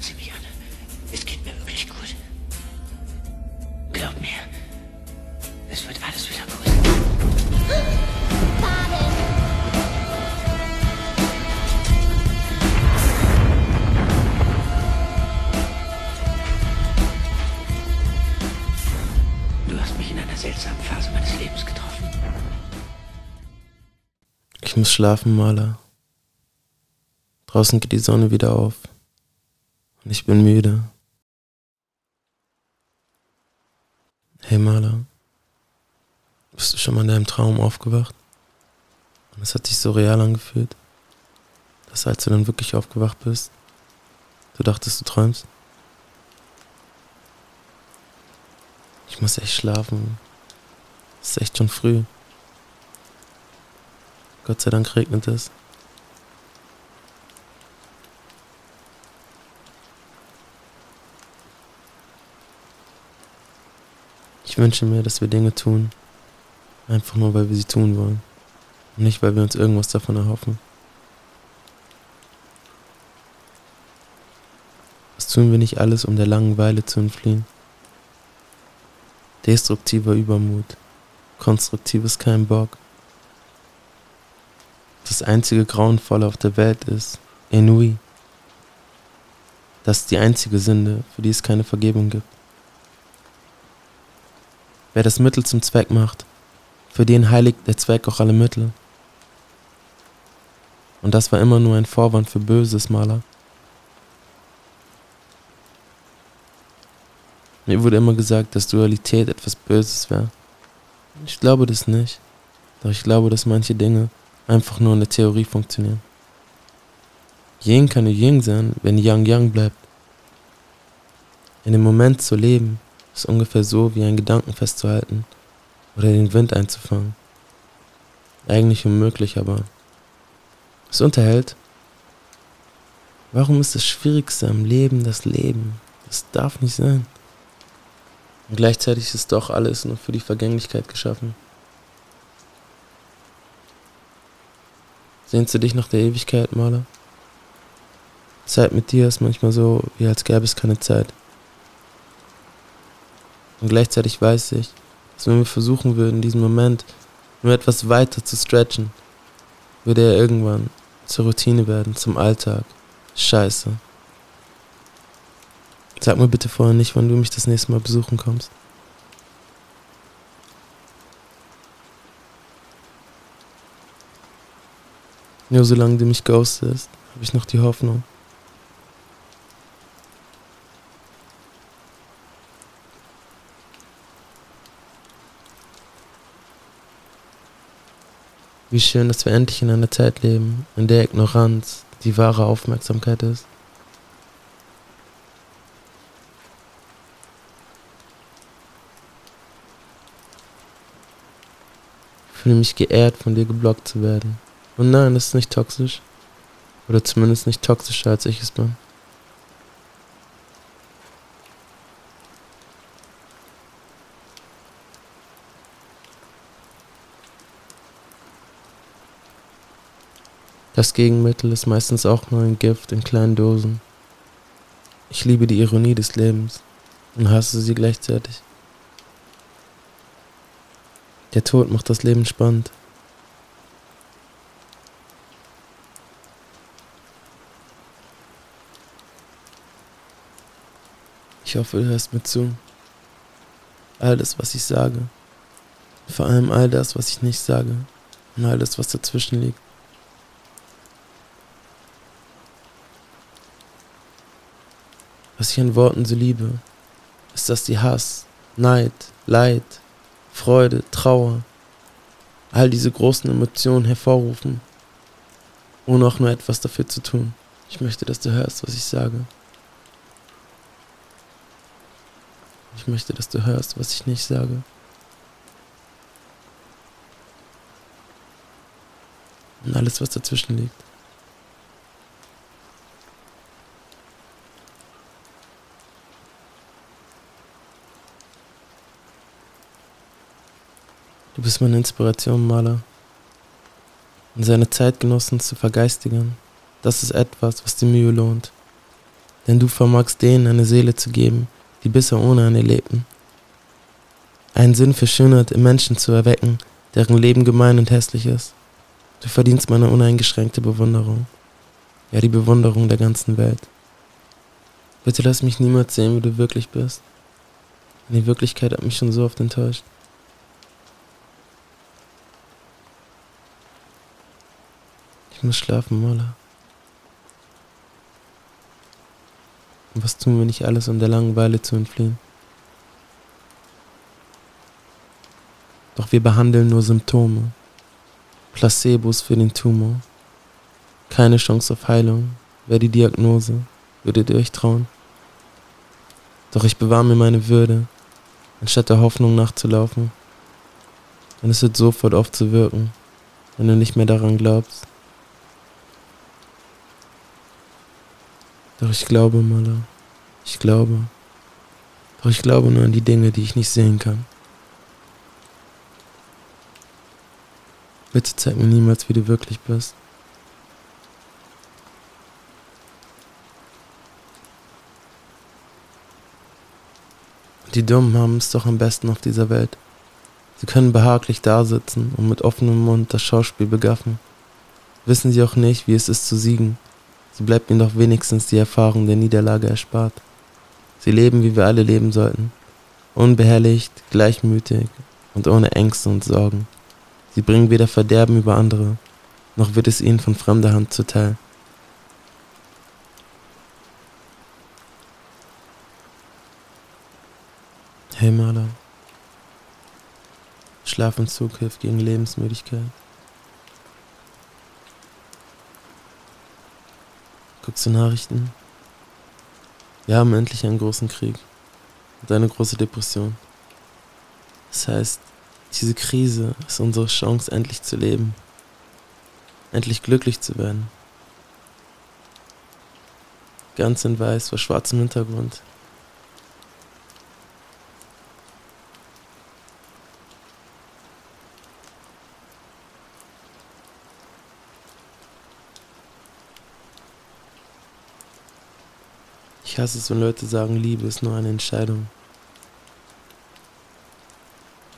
Sieh mich an. Es geht mir wirklich gut. Glaub mir. Es wird alles wieder gut. Du hast mich in einer seltsamen Phase meines Lebens getroffen. Ich muss schlafen, Maler. Draußen geht die Sonne wieder auf. Und ich bin müde. Hey Maler. Bist du schon mal in deinem Traum aufgewacht? Und es hat sich so real angefühlt, dass als du dann wirklich aufgewacht bist, du dachtest, du träumst. Ich muss echt schlafen. Es ist echt schon früh. Gott sei Dank regnet es. Wünsche mir, dass wir Dinge tun, einfach nur weil wir sie tun wollen und nicht weil wir uns irgendwas davon erhoffen. Das tun wir nicht alles, um der Langeweile zu entfliehen. Destruktiver Übermut, konstruktives kein Bock. Das einzige Grauenvolle auf der Welt ist Ennui. Das ist die einzige Sünde, für die es keine Vergebung gibt. Wer das Mittel zum Zweck macht, für den heiligt der Zweck auch alle Mittel. Und das war immer nur ein Vorwand für Böses, Maler. Mir wurde immer gesagt, dass Dualität etwas Böses wäre. Ich glaube das nicht. Doch ich glaube, dass manche Dinge einfach nur in der Theorie funktionieren. Yin kann nur Yin sein, wenn Yang Yang bleibt. In dem Moment zu leben, ist ungefähr so wie einen Gedanken festzuhalten oder den Wind einzufangen. Eigentlich unmöglich, aber es unterhält. Warum ist das Schwierigste am Leben das Leben? Das darf nicht sein. Und gleichzeitig ist doch alles nur für die Vergänglichkeit geschaffen. Sehnst du dich nach der Ewigkeit, Maler? Zeit mit dir ist manchmal so, wie als gäbe es keine Zeit. Und gleichzeitig weiß ich, dass wenn wir versuchen würden, diesen Moment nur etwas weiter zu stretchen, würde er irgendwann zur Routine werden, zum Alltag. Scheiße. Sag mir bitte vorher nicht, wann du mich das nächste Mal besuchen kommst. Nur solange du mich ghostest, habe ich noch die Hoffnung. Wie schön, dass wir endlich in einer Zeit leben, in der Ignoranz die wahre Aufmerksamkeit ist. Ich fühle mich geehrt, von dir geblockt zu werden. Und nein, das ist nicht toxisch. Oder zumindest nicht toxischer, als ich es bin. Das Gegenmittel ist meistens auch nur ein Gift in kleinen Dosen. Ich liebe die Ironie des Lebens und hasse sie gleichzeitig. Der Tod macht das Leben spannend. Ich hoffe, du hörst mir zu. All das, was ich sage. Vor allem all das, was ich nicht sage. Und all das, was dazwischen liegt. Was ich an Worten so liebe, ist, dass die Hass, Neid, Leid, Freude, Trauer, all diese großen Emotionen hervorrufen, ohne auch nur etwas dafür zu tun. Ich möchte, dass du hörst, was ich sage. Ich möchte, dass du hörst, was ich nicht sage. Und alles, was dazwischen liegt. Du bist meine Inspiration, Maler. Und seine Zeitgenossen zu vergeistigen, das ist etwas, was die Mühe lohnt. Denn du vermagst denen eine Seele zu geben, die bisher ohne eine lebten. Einen Sinn für Schönheit im Menschen zu erwecken, deren Leben gemein und hässlich ist. Du verdienst meine uneingeschränkte Bewunderung. Ja, die Bewunderung der ganzen Welt. Bitte lass mich niemals sehen, wie du wirklich bist. Die Wirklichkeit hat mich schon so oft enttäuscht. Ich muss schlafen, Mola. Was tun wir nicht alles, um der Langeweile zu entfliehen? Doch wir behandeln nur Symptome, Placebos für den Tumor. Keine Chance auf Heilung, wäre die Diagnose, würdet ihr euch trauen? Doch ich bewahre mir meine Würde, anstatt der Hoffnung nachzulaufen. Denn es wird sofort auf zu wirken, wenn du nicht mehr daran glaubst. Doch ich glaube, Mala, ich glaube. Doch ich glaube nur an die Dinge, die ich nicht sehen kann. Bitte zeig mir niemals, wie du wirklich bist. Die Dummen haben es doch am besten auf dieser Welt. Sie können behaglich dasitzen und mit offenem Mund das Schauspiel begaffen. Wissen sie auch nicht, wie es ist zu siegen. So bleibt ihnen doch wenigstens die Erfahrung der Niederlage erspart. Sie leben, wie wir alle leben sollten. Unbehelligt, gleichmütig und ohne Ängste und Sorgen. Sie bringen weder Verderben über andere, noch wird es ihnen von fremder Hand zuteil. Hey Maler. Schlafentzug hilft gegen Lebensmüdigkeit. Guckst du Nachrichten? Wir haben endlich einen großen Krieg und eine große Depression. Das heißt, diese Krise ist unsere Chance, endlich zu leben. Endlich glücklich zu werden. Ganz in weiß vor schwarzem Hintergrund. Ich hasse es, wenn Leute sagen, Liebe ist nur eine Entscheidung.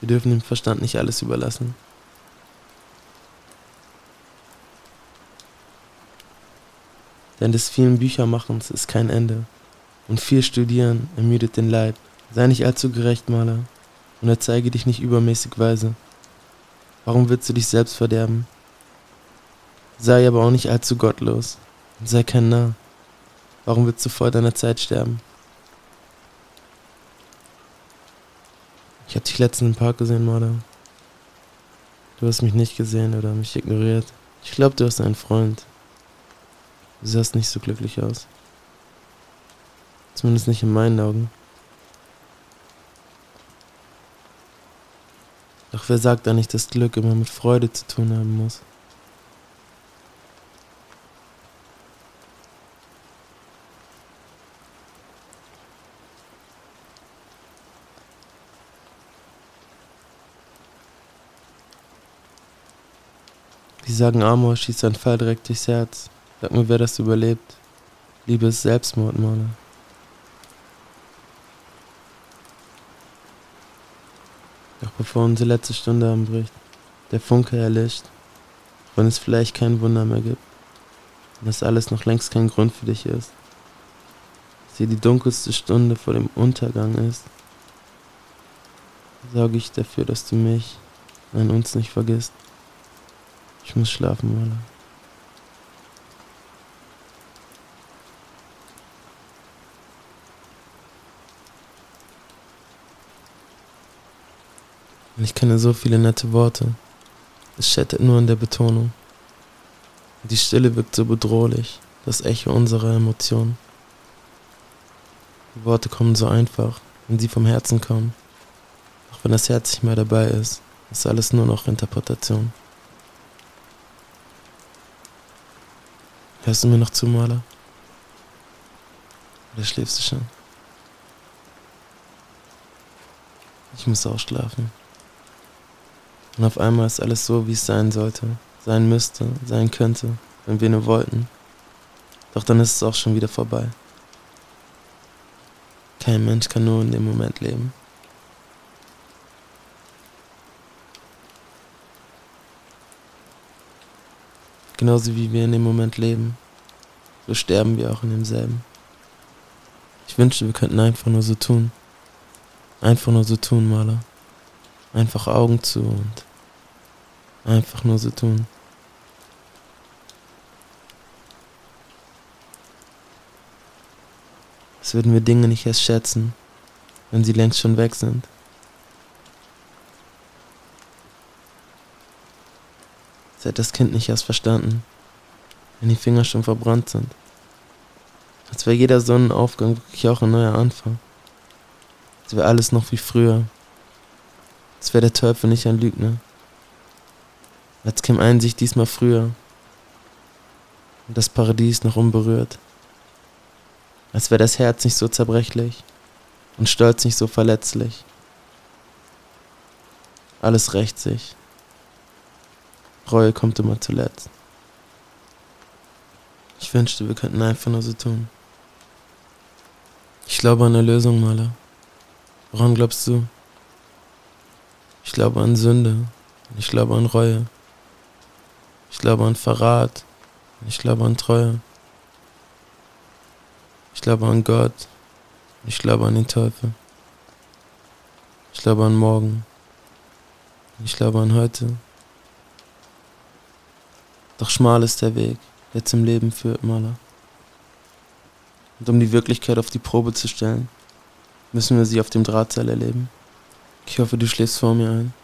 Wir dürfen dem Verstand nicht alles überlassen. Denn des vielen Büchermachens ist kein Ende. Und viel Studieren ermüdet den Leib. Sei nicht allzu gerecht, Maler, und erzeige dich nicht übermäßig weise. Warum willst du dich selbst verderben? Sei aber auch nicht allzu gottlos und sei kein Narr. Warum willst du vor deiner Zeit sterben? Ich hab dich letztens im Park gesehen, Marder. Du hast mich nicht gesehen oder mich ignoriert. Ich glaube, du hast einen Freund. Du sahst nicht so glücklich aus. Zumindest nicht in meinen Augen. Doch wer sagt da nicht, dass Glück immer mit Freude zu tun haben muss? Die sagen, Amor schießt ein Pfeil direkt durchs Herz. Sag mir, wer das überlebt. Liebe ist Selbstmord, Mona. Doch bevor unsere letzte Stunde anbricht, der Funke erlischt, wenn es vielleicht kein Wunder mehr gibt und das alles noch längst kein Grund für dich ist, dass hier die dunkelste Stunde vor dem Untergang ist, sorge ich dafür, dass du mich, nein, uns nicht vergisst. Ich muss schlafen. Und ich kenne so viele nette Worte. Es schettert nur in der Betonung. Die Stille wirkt so bedrohlich, das Echo unserer Emotionen. Die Worte kommen so einfach, wenn sie vom Herzen kommen. Auch wenn das Herz nicht mehr dabei ist, ist alles nur noch Interpretation. Hörst du mir noch zu, Maler? Oder schläfst du schon? Ich muss auch schlafen. Und auf einmal ist alles so, wie es sein sollte, sein müsste, sein könnte, wenn wir nur wollten. Doch dann ist es auch schon wieder vorbei. Kein Mensch kann nur in dem Moment leben. Genauso wie wir in dem Moment leben, so sterben wir auch in demselben. Ich wünschte, wir könnten einfach nur so tun. Einfach nur so tun, Maler. Einfach Augen zu und einfach nur so tun. Als würden wir Dinge nicht erst schätzen, wenn sie längst schon weg sind. Als hätte das Kind nicht erst verstanden, wenn die Finger schon verbrannt sind. Als wäre jeder Sonnenaufgang wirklich auch ein neuer Anfang. Als wäre alles noch wie früher. Als wäre der Teufel nicht ein Lügner. Als käme Einsicht diesmal früher. Und das Paradies noch unberührt als wäre das Herz nicht so zerbrechlich und Stolz nicht so verletzlich. Alles rächt sich. Reue kommt immer zuletzt. Ich wünschte, wir könnten einfach nur so tun. Ich glaube an eine Lösung, Maler. Woran glaubst du? Ich glaube an Sünde. Ich glaube an Reue. Ich glaube an Verrat. Ich glaube an Treue. Ich glaube an Gott. Ich glaube an den Teufel. Ich glaube an morgen. Ich glaube an heute. Doch schmal ist der Weg, der zum Leben führt, Maler. Und um die Wirklichkeit auf die Probe zu stellen, müssen wir sie auf dem Drahtseil erleben. Ich hoffe, du schläfst vor mir ein.